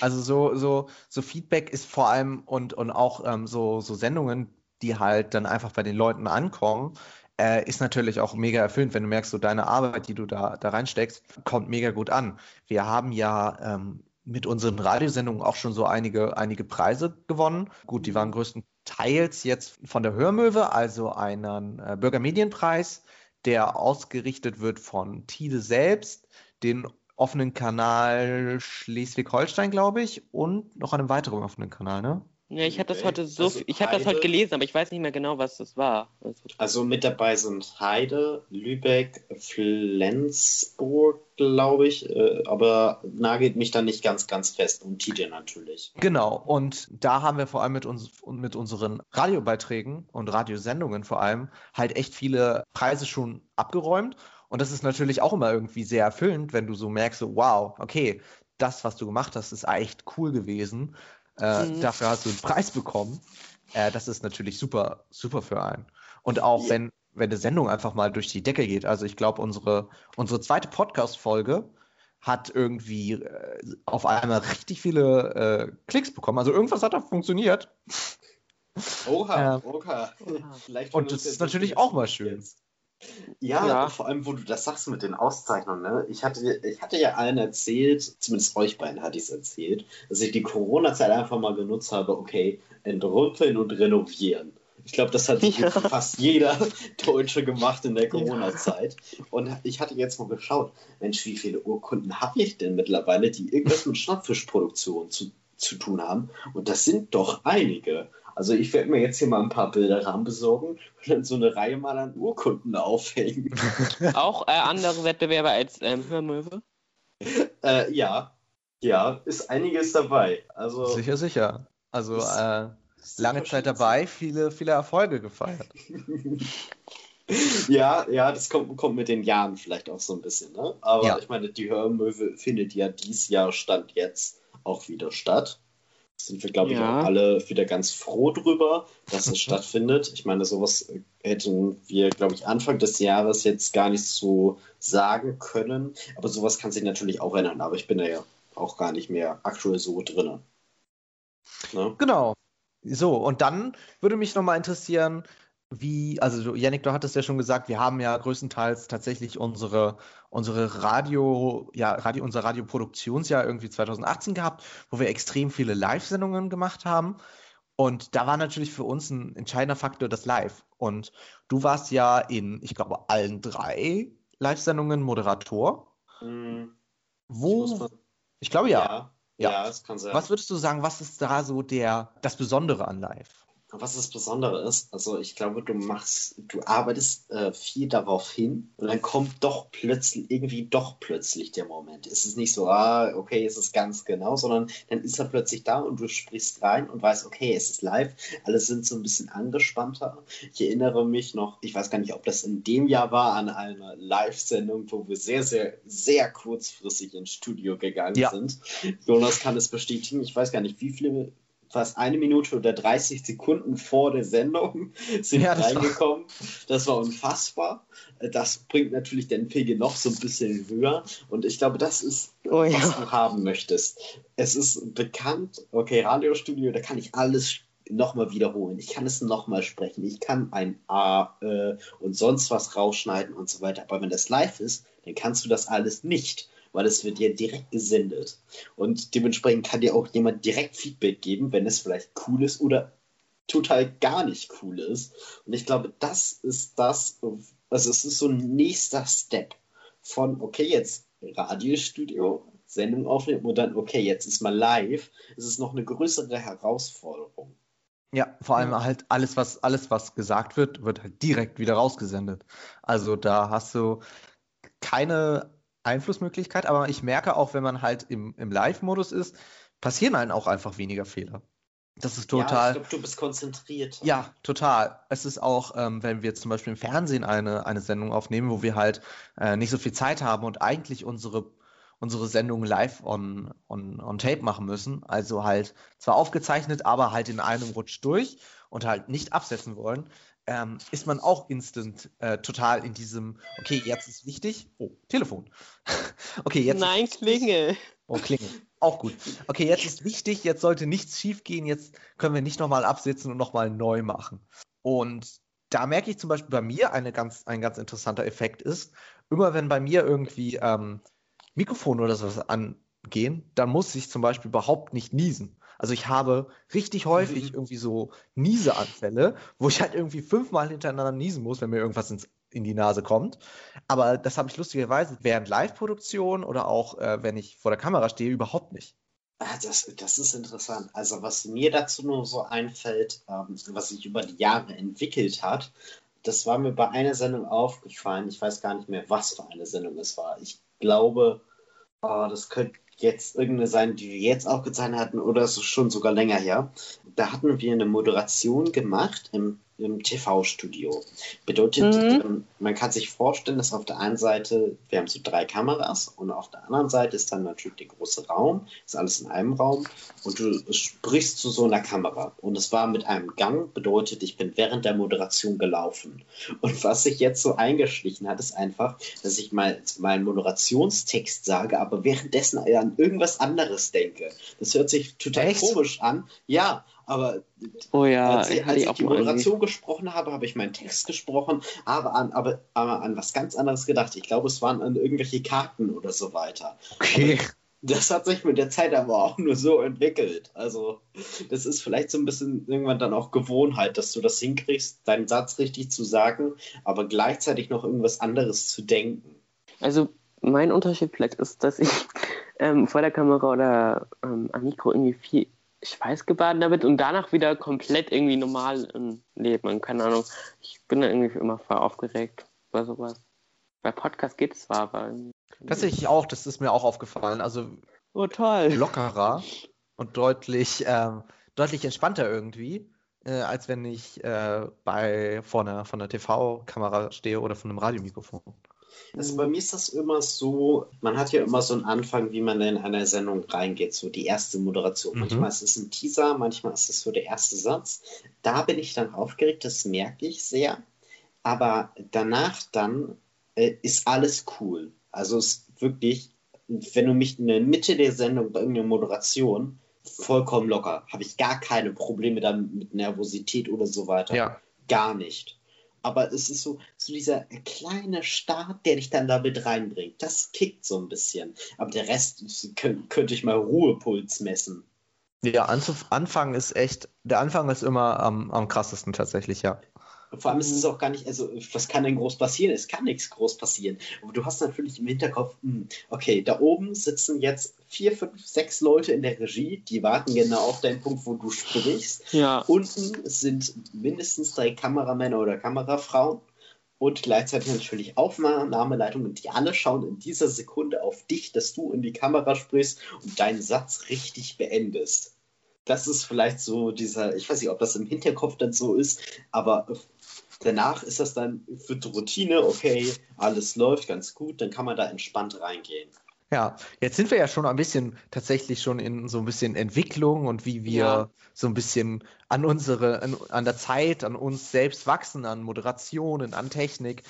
Also so, so, so Feedback ist vor allem und, und auch ähm, so, so Sendungen, die halt dann einfach bei den Leuten ankommen, äh, ist natürlich auch mega erfüllend, wenn du merkst, so deine Arbeit, die du da, da reinsteckst, kommt mega gut an. Wir haben ja ähm, mit unseren Radiosendungen auch schon so einige, einige Preise gewonnen. Gut, die waren größtenteils jetzt von der Hörmöwe, also einen äh, Bürgermedienpreis, der ausgerichtet wird von Tide selbst. Den offenen Kanal Schleswig-Holstein, glaube ich, und noch einem weiteren offenen Kanal, ne? Ja, ich habe das heute so, Also viel- ich habe das heute gelesen, aber ich weiß nicht mehr genau, was das war. Also, Also mit dabei sind Heide, Lübeck, Flensburg, glaube ich, äh, aber nagelt mich dann nicht ganz, ganz fest. Und TJ natürlich. Genau, und da haben wir vor allem mit, uns, und mit unseren Radiobeiträgen und Radiosendungen vor allem halt echt viele Preise schon abgeräumt. Und das ist natürlich auch immer irgendwie sehr erfüllend, wenn du so merkst, so, wow, okay, das, was du gemacht hast, ist echt cool gewesen. Äh, Mhm. Dafür hast du einen Preis bekommen. Äh, das ist natürlich super, super für einen. Und auch Ja. wenn, wenn eine Sendung einfach mal durch die Decke geht. Also ich glaube, unsere, unsere zweite Podcast-Folge hat irgendwie äh, auf einmal richtig viele äh, Klicks bekommen. Also irgendwas hat da funktioniert. Oha, oha. Oha. Vielleicht Und das ist natürlich auch mal jetzt. Ja, Ja. vor allem, wo du das sagst mit den Auszeichnungen, ne? Ich hatte, ich hatte ja allen erzählt, zumindest euch beiden hatte ich es erzählt, dass ich die Corona-Zeit einfach mal genutzt habe, okay, entrümpeln und renovieren. Ich glaube, das hat Ja. fast jeder Deutsche gemacht in der Corona-Zeit. Und ich hatte jetzt mal geschaut, Mensch, wie viele Urkunden habe ich denn mittlerweile, die irgendwas mit Schnappfischproduktion zu, zu tun haben? Und das sind doch einige. Also ich werde mir jetzt hier mal ein paar Bilderrahmen besorgen und dann so eine Reihe mal an Urkunden aufhängen. auch äh, andere Wettbewerber als ähm, Hörmöwe. äh, ja, ja, ist einiges dabei. Also Sicher, sicher. Also Das- äh, ist lange Zeit dabei, viele, viele Erfolge gefeiert. Ja, ja, das kommt, kommt mit den Jahren vielleicht auch so ein bisschen, ne? Aber Ja. ich meine, die Hörmöwe findet ja dies Jahr Stand jetzt auch wieder statt. Sind wir, glaube ich, Ja. auch alle wieder ganz froh drüber, dass es stattfindet. Ich meine, sowas hätten wir, glaube ich, Anfang des Jahres jetzt gar nicht so sagen können. Aber sowas kann sich natürlich auch ändern. Aber ich bin da ja auch gar nicht mehr aktuell so drin. Ne? Genau. So, und dann würde mich nochmal interessieren, wie, also Yannick, du hattest ja schon gesagt, wir haben ja größtenteils tatsächlich unsere, unsere Radio, ja, Radio, unser Radioproduktionsjahr irgendwie 2018 gehabt, wo wir extrem viele Live-Sendungen gemacht haben. Und da war natürlich für uns ein entscheidender Faktor das Live. Und du warst ja in, ich glaube, allen drei Live-Sendungen Moderator. Hm, ich Wo, mal- ich glaube ja. ja, Ja. ja, das kann sein. Was würdest du sagen, was ist da so der, das Besondere an Live? Was das Besondere ist, also ich glaube, du machst, du arbeitest äh, viel darauf hin und dann kommt doch plötzlich, irgendwie doch plötzlich der Moment. Es ist nicht so, ah, okay, es ist ganz genau, sondern dann ist er plötzlich da und du sprichst rein und weißt, okay, es ist live, alle sind so ein bisschen angespannter. Ich erinnere mich noch, ich weiß gar nicht, ob das in dem Jahr war, an einer Live-Sendung, wo wir sehr, sehr, sehr kurzfristig ins Studio gegangen Ja. sind. Jonas kann es bestätigen, ich weiß gar nicht, wie viele fast eine Minute oder 30 Sekunden vor der Sendung sind Ja, das war- reingekommen. Das war unfassbar. Das bringt natürlich den Pegel noch so ein bisschen höher. Und ich glaube, das ist, Oh was ja. du haben möchtest. Es ist bekannt, okay, Radiostudio, da kann ich alles nochmal wiederholen. Ich kann es nochmal sprechen. Ich kann ein A äh, und sonst was rausschneiden und so weiter. Aber wenn das live ist, dann kannst du das alles nicht, weil es wird dir direkt gesendet. Und dementsprechend kann dir auch jemand direkt Feedback geben, wenn es vielleicht cool ist oder total gar nicht cool ist. Und ich glaube, das ist das, also es ist so ein nächster Step von, okay, jetzt Radiostudio, Sendung aufnehmen und dann, okay, jetzt ist mal live. Es ist noch eine größere Herausforderung. Ja, vor allem Ja. halt alles, was, alles, was gesagt wird, wird halt direkt wieder rausgesendet. Also da hast du keine Einflussmöglichkeit, aber ich merke auch, wenn man halt im, im Live-Modus ist, passieren einem auch einfach weniger Fehler. Das ist Ja, ich total. glaube, du bist konzentriert. Ja, total. Es ist auch, ähm, wenn wir zum Beispiel im Fernsehen eine, eine Sendung aufnehmen, wo wir halt äh, nicht so viel Zeit haben und eigentlich unsere, unsere Sendung live on, on, on Tape machen müssen. Also halt zwar aufgezeichnet, aber halt in einem Rutsch durch und halt nicht absetzen wollen, ähm, ist man auch instant äh, total in diesem, okay, jetzt ist wichtig. Oh, Telefon. okay, jetzt. Nein, Klingel. Oh, Klingel. Auch gut. Okay, jetzt ist wichtig, jetzt sollte nichts schief gehen, jetzt können wir nicht nochmal absetzen und nochmal neu machen. Und da merke ich zum Beispiel bei mir eine ganz, ein ganz interessanter Effekt ist, immer wenn bei mir irgendwie ähm, Mikrofon oder sowas angehen, dann muss ich zum Beispiel überhaupt nicht niesen. Also ich habe richtig häufig Mhm. irgendwie so Nieseanfälle, wo ich halt irgendwie fünfmal hintereinander niesen muss, wenn mir irgendwas ins, in die Nase kommt. Aber das habe ich lustigerweise während Live-Produktion oder auch äh, wenn ich vor der Kamera stehe, überhaupt nicht. Ah, das, das ist interessant. Also was mir dazu nur so einfällt, ähm, was sich über die Jahre entwickelt hat, das war mir bei einer Sendung aufgefallen. Ich weiß gar nicht mehr, was für eine Sendung es war. Ich glaube, oh, das könnte jetzt irgendeine sein, die wir jetzt aufgezeichnet hatten oder ist schon sogar länger her. Da hatten wir eine Moderation gemacht im im TV-Studio. Bedeutet, mhm. Ähm, man kann sich vorstellen, dass auf der einen Seite, wir haben so drei Kameras und auf der anderen Seite ist dann natürlich der große Raum, ist alles in einem Raum und du sprichst zu so einer Kamera. Und es war mit einem Gang, bedeutet, ich bin während der Moderation gelaufen. Und was sich jetzt so eingeschlichen hat, ist einfach, dass ich mal meinen Moderationstext sage, aber währenddessen an irgendwas anderes denke. Das hört sich total Echt? komisch an. Ja, aber oh ja, als, ich, als ich die Moderation gesprochen habe, habe ich meinen Text gesprochen, habe an, aber, aber an was ganz anderes gedacht. Ich glaube, es waren an irgendwelche Karten oder so weiter. Okay. Aber das hat sich mit der Zeit aber auch nur so entwickelt. Also, das ist vielleicht so ein bisschen irgendwann dann auch Gewohnheit, dass du das hinkriegst, deinen Satz richtig zu sagen, aber gleichzeitig noch irgendwas anderes zu denken. Also, mein Unterschied vielleicht ist, dass ich ähm, vor der Kamera oder ähm, am Mikro irgendwie viel schweißgebaden damit und danach wieder komplett irgendwie normal im Leben. keine Ahnung. Ich bin da irgendwie immer voll aufgeregt bei sowas. Bei Podcast geht es zwar, aber. Tatsächlich auch, das ist mir auch aufgefallen. Also oh, toll. lockerer und deutlich, ähm, deutlich entspannter irgendwie, äh, als wenn ich äh, bei, vor einer, vor einer TV-Kamera stehe oder von einem Radiomikrofon. Also bei mir ist das immer so, man hat ja immer so einen Anfang, wie man in einer Sendung reingeht, so die erste Moderation. Mhm. Manchmal ist es ein Teaser, manchmal ist es so der erste Satz. Da bin ich dann aufgeregt, das merke ich sehr. Aber danach dann äh, ist alles cool. Also es ist wirklich, wenn du mich in der Mitte der Sendung bei irgendeiner Moderation vollkommen locker, habe ich gar keine Probleme damit mit Nervosität oder so weiter. Ja. Gar nicht aber es ist so, so dieser kleine Start, der dich dann damit reinbringt. Das kickt so ein bisschen. Aber der Rest könnte ich mal Ruhepuls messen. Ja, Anfang ist echt, der Anfang ist immer am, am krassesten tatsächlich, ja. Vor allem ist es auch gar nicht, also was kann denn groß passieren? Es kann nichts groß passieren. Aber du hast natürlich im Hinterkopf, hm, okay, da oben sitzen jetzt vier, fünf, sechs Leute in der Regie, die warten genau auf deinen Punkt, wo du sprichst. Ja. Unten sind mindestens drei Kameramänner oder Kamerafrauen und gleichzeitig natürlich Aufnahmeleitungen, die alle schauen in dieser Sekunde auf dich, dass du in die Kamera sprichst und deinen Satz richtig beendest das ist vielleicht so dieser, ich weiß nicht, ob das im Hinterkopf dann so ist, aber danach ist das dann für die Routine, okay, alles läuft ganz gut, dann kann man da entspannt reingehen. Ja, jetzt sind wir ja schon ein bisschen tatsächlich schon in so ein bisschen Entwicklung und wie wir ja. so ein bisschen an unsere, an, an der Zeit, an uns selbst wachsen, an Moderationen, an Technik.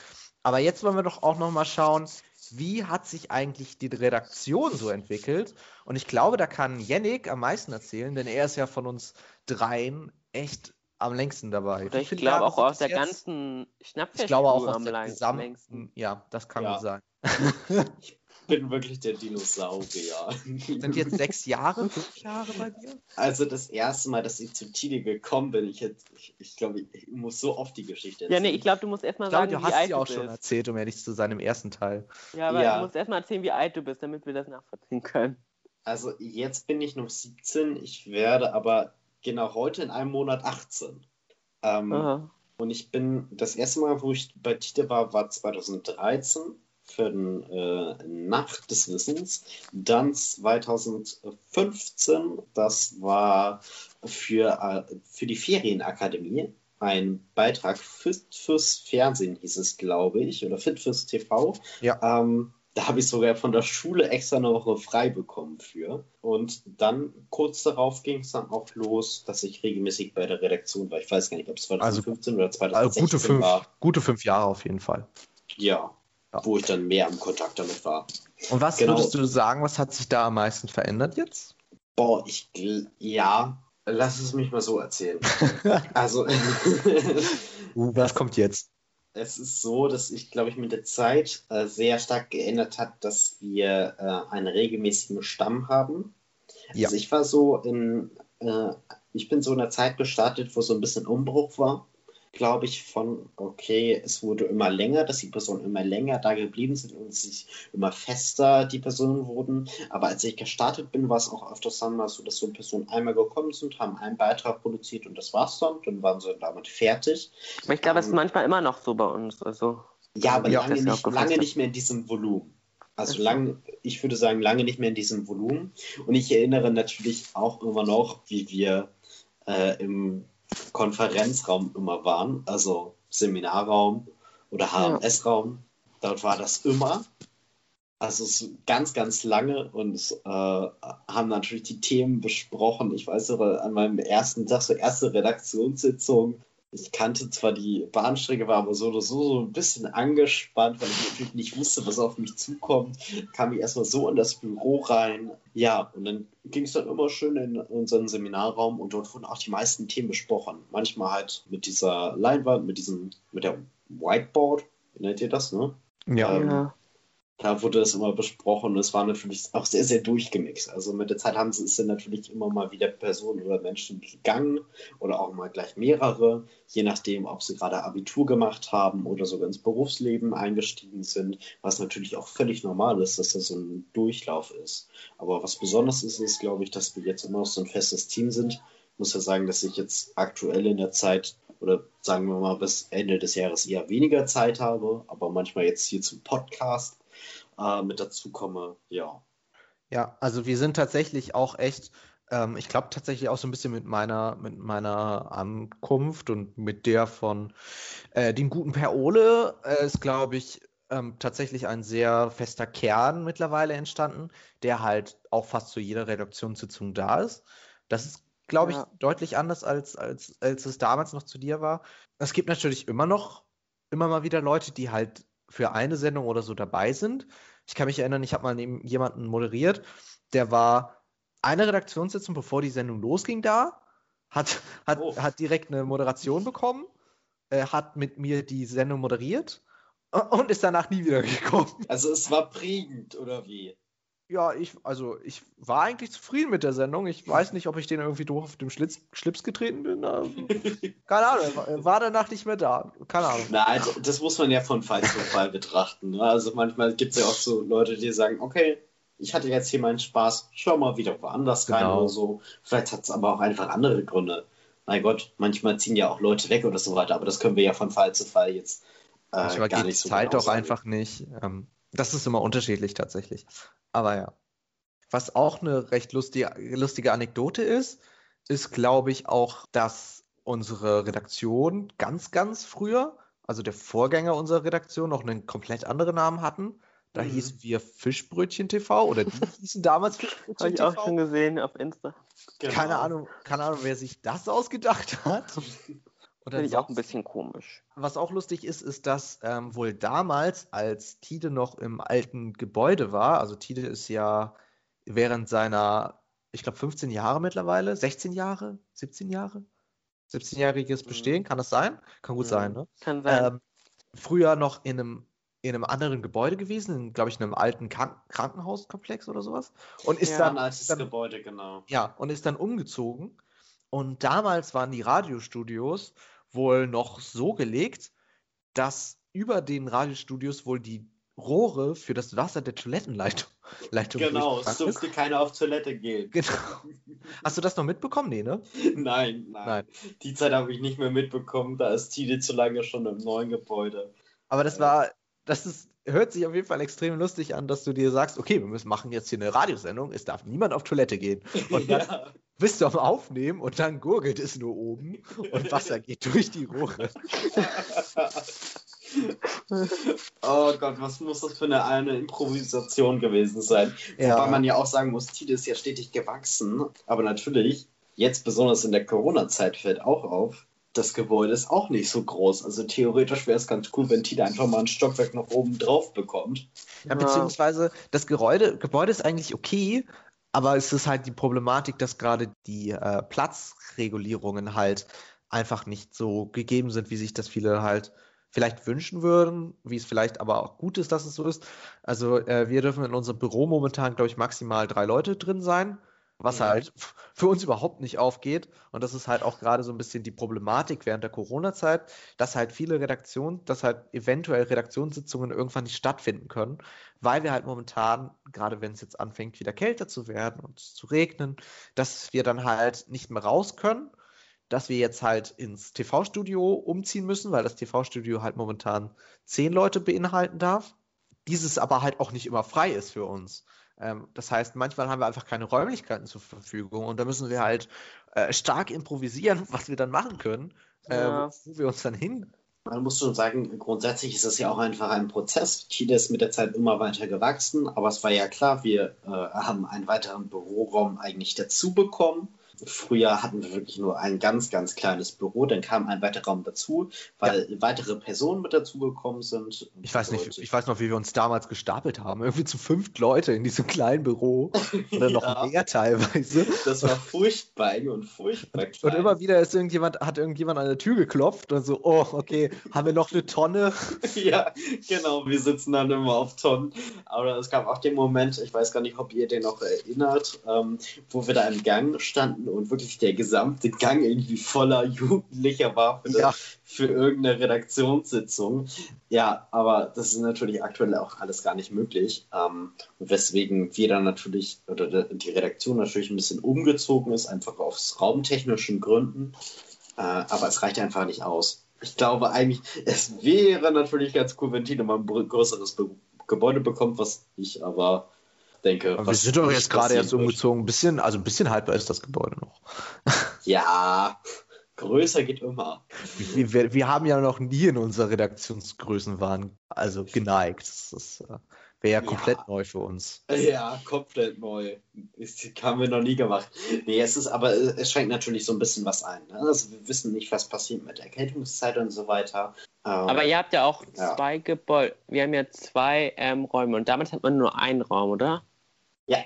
Aber jetzt wollen wir doch auch noch mal schauen, wie hat sich eigentlich die Redaktion so entwickelt? Und ich glaube, da kann Yannick am meisten erzählen, denn er ist ja von uns dreien echt am längsten dabei. Oder ich glaube auch aus der jetzt? ganzen Schnappfest. Ich glaube auch aus der gesamten. Ja, das kann ja. gut sein. bin wirklich der Dinosaurier. Sind jetzt sechs Jahre, fünf Jahre bei dir? Also das erste Mal, dass ich zu Tide gekommen bin, ich, ich, ich glaube, ich muss so oft die Geschichte erzählen. Ja, nee, ich glaube, du musst erstmal sagen, du wie alt du bist. Du hast sie auch schon erzählt, um ehrlich zu sein, im ersten Teil. Ja, aber ja. du musst erstmal erzählen, wie alt du bist, damit wir das nachvollziehen können. Also jetzt bin ich noch 17, ich werde aber genau heute in einem Monat 18. Ähm, und ich bin, das erste Mal, wo ich bei Tite war, war 2013 für den, äh, Nacht des Wissens. Dann 2015, das war für, äh, für die Ferienakademie ein Beitrag Fit fürs Fernsehen, hieß es, glaube ich, oder Fit fürs TV. Ja. Ähm, da habe ich sogar von der Schule extra eine Woche frei bekommen für. Und dann kurz darauf ging es dann auch los, dass ich regelmäßig bei der Redaktion war. Ich weiß gar nicht, ob es 2015 also, oder 2016 also gute fünf, war. Gute fünf Jahre auf jeden Fall. Ja, ja. wo ich dann mehr im Kontakt damit war. Und was genau. würdest du sagen, was hat sich da am meisten verändert jetzt? Boah, ich ja, lass es mich mal so erzählen. also, uh, was kommt jetzt? Es ist so, dass ich, glaube ich, mit der Zeit äh, sehr stark geändert hat, dass wir äh, einen regelmäßigen Stamm haben. Ja. Also ich war so in, äh, ich bin so in einer Zeit gestartet, wo so ein bisschen Umbruch war. Glaube ich, von, okay, es wurde immer länger, dass die Personen immer länger da geblieben sind und sich immer fester die Personen wurden. Aber als ich gestartet bin, war es auch öfters dann mal so, dass so Personen einmal gekommen sind, haben einen Beitrag produziert und das war's dann. Dann waren sie damit fertig. Aber ich glaube, es ist ähm, manchmal immer noch so bei uns. Also, ja, aber ja, lange, nicht, lange nicht mehr in diesem Volumen. Also lang, ich würde sagen, lange nicht mehr in diesem Volumen. Und ich erinnere natürlich auch immer noch, wie wir äh, im Konferenzraum immer waren, also Seminarraum oder HMS-Raum. Dort war das immer. Also es ganz, ganz lange und äh, haben natürlich die Themen besprochen. Ich weiß aber an meinem ersten Tag, so erste Redaktionssitzung, ich kannte zwar die Bahnstrecke, war aber so oder so, so ein bisschen angespannt, weil ich natürlich nicht wusste, was auf mich zukommt. Kam ich erstmal so in das Büro rein. Ja, und dann ging es dann immer schön in unseren Seminarraum und dort wurden auch die meisten Themen besprochen. Manchmal halt mit dieser Leinwand, mit diesem, mit der Whiteboard, wie nennt ihr das, ne? Ja. Ähm, ja da wurde das immer besprochen und es war natürlich auch sehr, sehr durchgemixt. Also mit der Zeit haben sie es dann natürlich immer mal wieder Personen oder Menschen gegangen oder auch mal gleich mehrere, je nachdem, ob sie gerade Abitur gemacht haben oder sogar ins Berufsleben eingestiegen sind, was natürlich auch völlig normal ist, dass das so ein Durchlauf ist. Aber was besonders ist, ist, glaube ich, dass wir jetzt immer noch so ein festes Team sind. Ich muss ja sagen, dass ich jetzt aktuell in der Zeit oder sagen wir mal bis Ende des Jahres eher weniger Zeit habe, aber manchmal jetzt hier zum Podcast äh, mit dazu komme, ja. Ja, also wir sind tatsächlich auch echt, ähm, ich glaube tatsächlich auch so ein bisschen mit meiner, mit meiner Ankunft und mit der von äh, dem guten Per Ole äh, ist, glaube ich, ähm, tatsächlich ein sehr fester Kern mittlerweile entstanden, der halt auch fast zu jeder Redaktionssitzung da ist. Das ist, glaube ich, ja. deutlich anders als, als, als es damals noch zu dir war. Es gibt natürlich immer noch immer mal wieder Leute, die halt für eine Sendung oder so dabei sind. Ich kann mich erinnern, ich habe mal neben jemanden moderiert, der war eine Redaktionssitzung, bevor die Sendung losging, da, hat, hat, oh. hat direkt eine Moderation bekommen, äh, hat mit mir die Sendung moderiert und ist danach nie wieder gekommen. Also es war prägend, oder wie? Ja, ich, also ich war eigentlich zufrieden mit der Sendung. Ich weiß nicht, ob ich den irgendwie doof auf dem Schlitz, Schlips getreten bin. Keine Ahnung, war, danach nicht mehr da. Keine Ahnung. Nein, das muss man ja von Fall zu Fall betrachten. Ne? Also manchmal gibt es ja auch so Leute, die sagen, okay, ich hatte jetzt hier meinen Spaß, schau mal wieder woanders rein genau. oder so. Vielleicht hat es aber auch einfach andere Gründe. Mein Gott, manchmal ziehen ja auch Leute weg oder so weiter, aber das können wir ja von Fall zu Fall jetzt äh, gar nicht so Zeit genau doch sagen. einfach nicht. Ähm, das ist immer unterschiedlich tatsächlich. Aber ja. Was auch eine recht lustige, lustige Anekdote ist, ist, glaube ich, auch, dass unsere Redaktion ganz, ganz früher, also der Vorgänger unserer Redaktion, noch einen komplett anderen Namen hatten. Da mhm. hießen wir Fischbrötchen TV oder die hießen damals Fischbrötchen TV. Habe ich auch schon gesehen auf Insta. Genau. Keine Ahnung, keine Ahnung, wer sich das ausgedacht hat. Finde ich auch ein bisschen komisch. Was auch lustig ist, ist, dass ähm, wohl damals, als Tide noch im alten Gebäude war, also Tide ist ja während seiner, ich glaube, 15 Jahre mittlerweile, 16 Jahre, 17 Jahre, 17-jähriges Bestehen, mhm. kann das sein? Kann gut ja, sein, ne? Kann sein. Ähm, früher noch in einem, in einem anderen Gebäude gewesen, glaube ich, in einem alten Krank Krankenhauskomplex oder sowas. Und ist ja, dann. Ein altes dann, Gebäude, genau. Ja, und ist dann umgezogen. Und damals waren die Radiostudios wohl noch so gelegt, dass über den Radiostudios wohl die Rohre für das Wasser der Toilettenleitung Leitung Genau, es durfte keiner auf Toilette gehen. Genau. Hast du das noch mitbekommen? Nee, ne? nein, nein, nein. Die Zeit habe ich nicht mehr mitbekommen, da ist Tide zu lange schon im neuen Gebäude. Aber das war, das ist, hört sich auf jeden Fall extrem lustig an, dass du dir sagst, okay, wir müssen machen jetzt hier eine Radiosendung, es darf niemand auf Toilette gehen. Und dann ja bist du am Aufnehmen und dann gurgelt es nur oben und Wasser geht durch die Rohre. oh Gott, was muss das für eine, eine Improvisation gewesen sein? Ja. Wobei man ja auch sagen muss, Tide ist ja stetig gewachsen. Aber natürlich, jetzt besonders in der Corona-Zeit fällt auch auf, das Gebäude ist auch nicht so groß. Also theoretisch wäre es ganz cool, wenn Tide einfach mal ein Stockwerk noch oben drauf bekommt. Ja, beziehungsweise das Gebäude, Gebäude ist eigentlich okay, aber es ist halt die Problematik, dass gerade die äh, Platzregulierungen halt einfach nicht so gegeben sind, wie sich das viele halt vielleicht wünschen würden, wie es vielleicht aber auch gut ist, dass es so ist. Also äh, wir dürfen in unserem Büro momentan, glaube ich, maximal drei Leute drin sein. Was ja. halt für uns überhaupt nicht aufgeht. Und das ist halt auch gerade so ein bisschen die Problematik während der Corona-Zeit, dass halt viele Redaktionen, dass halt eventuell Redaktionssitzungen irgendwann nicht stattfinden können, weil wir halt momentan, gerade wenn es jetzt anfängt, wieder kälter zu werden und zu regnen, dass wir dann halt nicht mehr raus können, dass wir jetzt halt ins TV-Studio umziehen müssen, weil das TV-Studio halt momentan zehn Leute beinhalten darf. Dieses aber halt auch nicht immer frei ist für uns. Ähm, das heißt, manchmal haben wir einfach keine Räumlichkeiten zur Verfügung und da müssen wir halt äh, stark improvisieren, was wir dann machen können, äh, ja. wo wir uns dann hin. Man muss schon sagen, grundsätzlich ist es ja auch einfach ein Prozess. Chile ist mit der Zeit immer weiter gewachsen, aber es war ja klar, wir äh, haben einen weiteren Büroraum eigentlich dazu bekommen. Früher hatten wir wirklich nur ein ganz, ganz kleines Büro, dann kam ein weiterer Raum dazu, weil ja. weitere Personen mit dazugekommen sind. Ich weiß nicht, ich weiß noch, wie wir uns damals gestapelt haben. Irgendwie zu fünf Leute in diesem kleinen Büro. Oder noch ja. mehr teilweise. Das war furchtbar eng und furchtbar klein. Und immer wieder ist irgendjemand, hat irgendjemand an der Tür geklopft und so, oh, okay, haben wir noch eine Tonne? ja, genau, wir sitzen dann immer auf Tonnen. Aber es gab auch den Moment, ich weiß gar nicht, ob ihr den noch erinnert, ähm, wo wir da im Gang standen und wirklich der gesamte Gang irgendwie voller Jugendlicher war für, ja. für irgendeine Redaktionssitzung. Ja, aber das ist natürlich aktuell auch alles gar nicht möglich. Ähm, weswegen wir dann natürlich, oder die Redaktion natürlich ein bisschen umgezogen ist, einfach aus raumtechnischen Gründen. Äh, aber es reicht einfach nicht aus. Ich glaube eigentlich, es wäre natürlich ganz cool, wenn Tino mal ein größeres Be Gebäude bekommt, was ich aber denke. Aber wir sind doch jetzt gerade erst umgezogen. Ein bisschen, also ein bisschen haltbar ist das Gebäude noch. ja, größer geht immer. Wir, wir, wir, haben ja noch nie in unserer Redaktionsgrößenwahn also geneigt. Das äh, wäre ja komplett ja. neu für uns. Ja, komplett neu. Das haben wir noch nie gemacht. Nee, es ist aber, es schränkt natürlich so ein bisschen was ein. Ne? Also wir wissen nicht, was passiert mit Erkältungszeit und so weiter. Ähm, aber ihr habt ja auch ja. zwei Gebäude. Wir haben ja zwei ähm, Räume und damals hat man nur einen Raum, oder? Ja.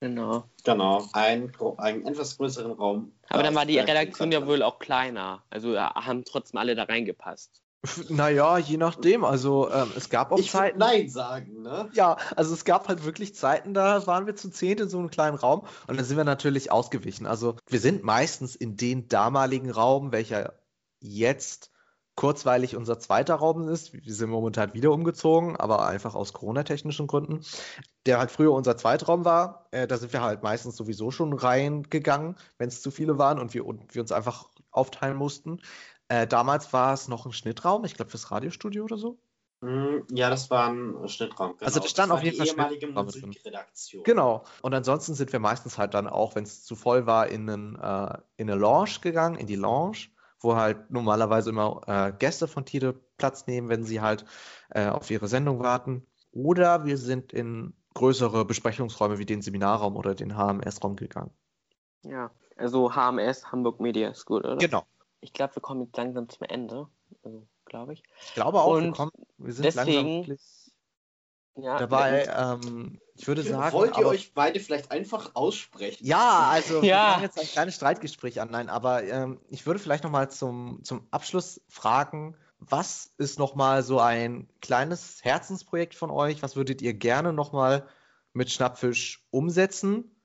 Genau. Genau, ein, einen etwas größeren Raum. Aber dann war die Redaktion ja wohl auch kleiner. Also haben trotzdem alle da reingepasst. Naja, je nachdem. Also ähm, es gab auch ich Zeiten. Nein sagen, ne? Ja, also es gab halt wirklich Zeiten, da waren wir zu zehnt in so einem kleinen Raum und dann sind wir natürlich ausgewichen. Also wir sind meistens in den damaligen Raum, welcher jetzt kurzweilig unser zweiter Raum ist. Wir sind momentan wieder umgezogen, aber einfach aus Corona-technischen Gründen. Der halt früher unser Zweitraum war. Äh, da sind wir halt meistens sowieso schon reingegangen, wenn es zu viele waren und wir, und wir uns einfach aufteilen mussten. Äh, damals war es noch ein Schnittraum, ich glaube fürs Radiostudio oder so. Hm, ja, das war ein Schnittraum. Genau. Also da stand auf jeden Fall ehemalige Musikredaktion. Genau. Und ansonsten sind wir meistens halt dann auch, wenn es zu voll war, in, einen, äh, in eine Lounge gegangen, in die Lounge wo halt normalerweise immer äh, Gäste von Tide Platz nehmen, wenn sie halt äh, auf ihre Sendung warten. Oder wir sind in größere Besprechungsräume wie den Seminarraum oder den HMS-Raum gegangen. Ja, also HMS, Hamburg Media School, oder? Genau. Ich glaube, wir kommen jetzt langsam zum Ende, also, glaube ich. Ich glaube auch, wir, kommen, wir sind deswegen, langsam ja, dabei. Ähm, ich würde sagen. Wollt ihr aber, euch beide vielleicht einfach aussprechen? Ja, also ja. wir haben jetzt ein kleines Streitgespräch an. Nein, aber ähm, ich würde vielleicht nochmal zum, zum Abschluss fragen, was ist nochmal so ein kleines Herzensprojekt von euch? Was würdet ihr gerne nochmal mit Schnappfisch umsetzen?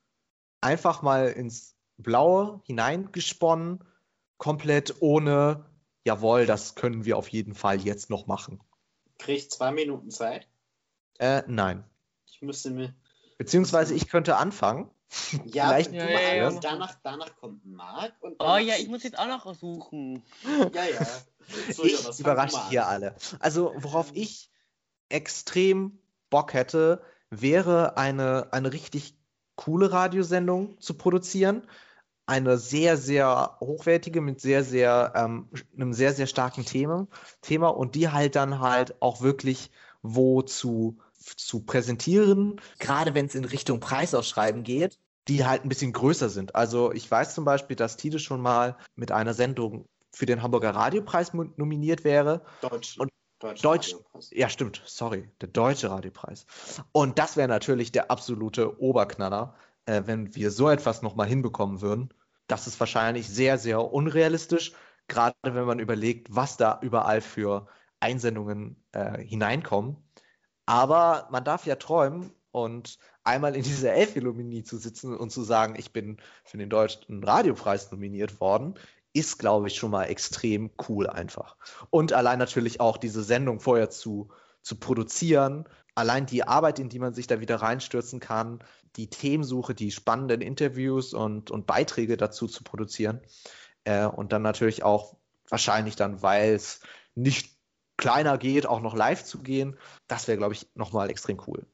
Einfach mal ins Blaue hineingesponnen, komplett ohne, jawohl, das können wir auf jeden Fall jetzt noch machen. Krieg ich zwei Minuten Zeit? Äh, nein. Ich müsste mir. Beziehungsweise ich könnte anfangen. Ja, Vielleicht ja, ja, ja. Danach, danach kommt Marc. oh ja, ich muss jetzt auch noch suchen. ja, ja. So, ich ja, überrasche hier alle. Also, worauf ich extrem Bock hätte, wäre eine, eine richtig coole Radiosendung zu produzieren. Eine sehr, sehr hochwertige mit sehr, sehr, ähm, einem sehr, sehr starken Thema, Thema und die halt dann halt auch wirklich wo zu zu präsentieren, gerade wenn es in Richtung Preisausschreiben geht, die halt ein bisschen größer sind. Also ich weiß zum Beispiel, dass Tide schon mal mit einer Sendung für den Hamburger Radiopreis nominiert wäre. Deutsch. Und Deutsch, Deutsch ja stimmt, sorry, der deutsche Radiopreis. Und das wäre natürlich der absolute Oberknaller, äh, wenn wir so etwas nochmal hinbekommen würden. Das ist wahrscheinlich sehr, sehr unrealistisch, gerade wenn man überlegt, was da überall für Einsendungen äh, hineinkommen. Aber man darf ja träumen und einmal in dieser Elf-Illuminie zu sitzen und zu sagen, ich bin für den Deutschen Radiopreis nominiert worden, ist, glaube ich, schon mal extrem cool einfach. Und allein natürlich auch diese Sendung vorher zu, zu produzieren, allein die Arbeit, in die man sich da wieder reinstürzen kann, die Themensuche, die spannenden Interviews und, und Beiträge dazu zu produzieren. Äh, und dann natürlich auch wahrscheinlich dann, weil es nicht kleiner geht, auch noch live zu gehen. Das wäre, glaube ich, nochmal extrem cool.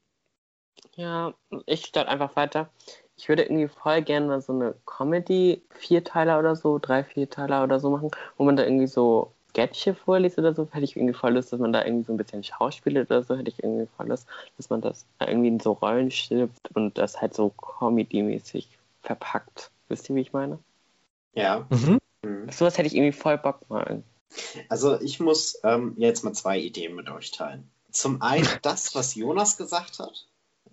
Ja, ich starte einfach weiter. Ich würde irgendwie voll gerne mal so eine Comedy-Vierteiler oder so, drei Vierteiler oder so machen, wo man da irgendwie so Sketche vorliest oder so, hätte ich irgendwie voll Lust, dass man da irgendwie so ein bisschen schauspielt oder so, hätte ich irgendwie voll Lust, dass man das irgendwie in so Rollen stirbt und das halt so Comedy-mäßig verpackt. Wisst ihr, wie ich meine? Ja. Mhm. Mhm. Sowas hätte ich irgendwie voll Bock mal. Also ich muss ähm, jetzt mal zwei Ideen mit euch teilen. Zum einen das, was Jonas gesagt hat.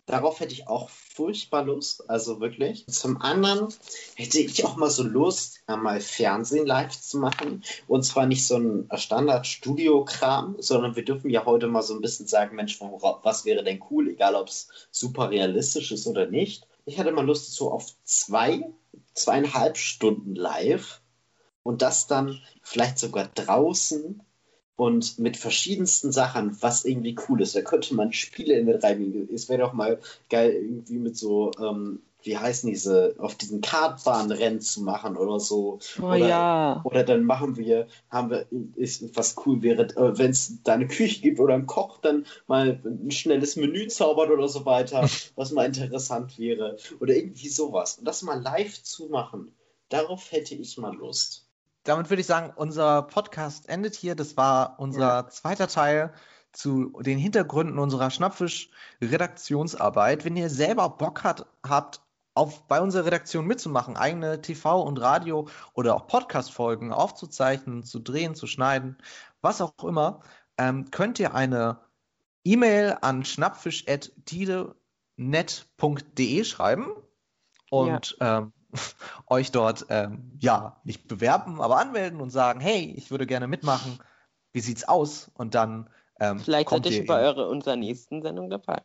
Darauf hätte ich auch furchtbar Lust, also wirklich. Zum anderen hätte ich auch mal so Lust, mal Fernsehen live zu machen. Und zwar nicht so ein Standard-Studio-Kram, sondern wir dürfen ja heute mal so ein bisschen sagen, Mensch, was wäre denn cool, egal ob es super realistisch ist oder nicht. Ich hatte mal Lust so auf zwei, zweieinhalb Stunden live und das dann vielleicht sogar draußen und mit verschiedensten Sachen, was irgendwie cool ist. Da könnte man Spiele mit reinbringen. Es wäre doch mal geil, irgendwie mit so, ähm, wie heißen diese, auf diesen Kartbahnrennen zu machen oder so. Oh oder, ja. Oder dann machen wir, haben wir, ist, was cool wäre, äh, wenn es da eine Küche gibt oder ein Koch dann mal ein schnelles Menü zaubert oder so weiter, was mal interessant wäre. Oder irgendwie sowas. Und das mal live zu machen, darauf hätte ich mal Lust damit würde ich sagen, unser Podcast endet hier. Das war unser ja. zweiter Teil zu den Hintergründen unserer Schnappfisch-Redaktionsarbeit. Wenn ihr selber Bock hat, habt, auf, bei unserer Redaktion mitzumachen, eigene TV- und Radio- oder auch Podcast-Folgen aufzuzeichnen, zu drehen, zu schneiden, was auch immer, ähm, könnt ihr eine E-Mail an schnappfisch.didenet.de schreiben. Und ja. ähm, euch dort ähm, ja nicht bewerben, aber anmelden und sagen, hey, ich würde gerne mitmachen. Wie sieht's aus? Und dann ähm, vielleicht seid ihr bei eure unserer nächsten Sendung dabei.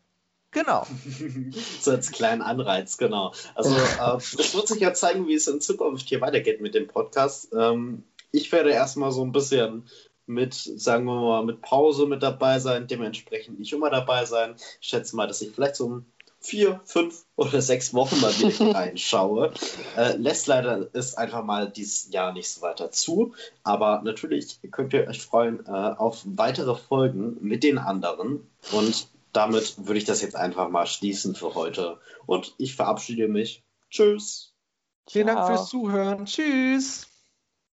Genau. so als kleinen Anreiz, genau. Also äh, es wird sich ja zeigen, wie es in Zukunft hier weitergeht mit dem Podcast. Ähm, ich werde erstmal so ein bisschen mit, sagen wir mal, mit Pause mit dabei sein, dementsprechend nicht immer dabei sein. Ich schätze mal, dass ich vielleicht so ein vier, fünf oder sechs Wochen mal wieder reinschaue. Äh, lässt leider ist einfach mal dieses Jahr nicht so weiter zu. Aber natürlich könnt ihr euch freuen äh, auf weitere Folgen mit den anderen. Und damit würde ich das jetzt einfach mal schließen für heute. Und ich verabschiede mich. Tschüss. Vielen Dank fürs Zuhören. Tschüss.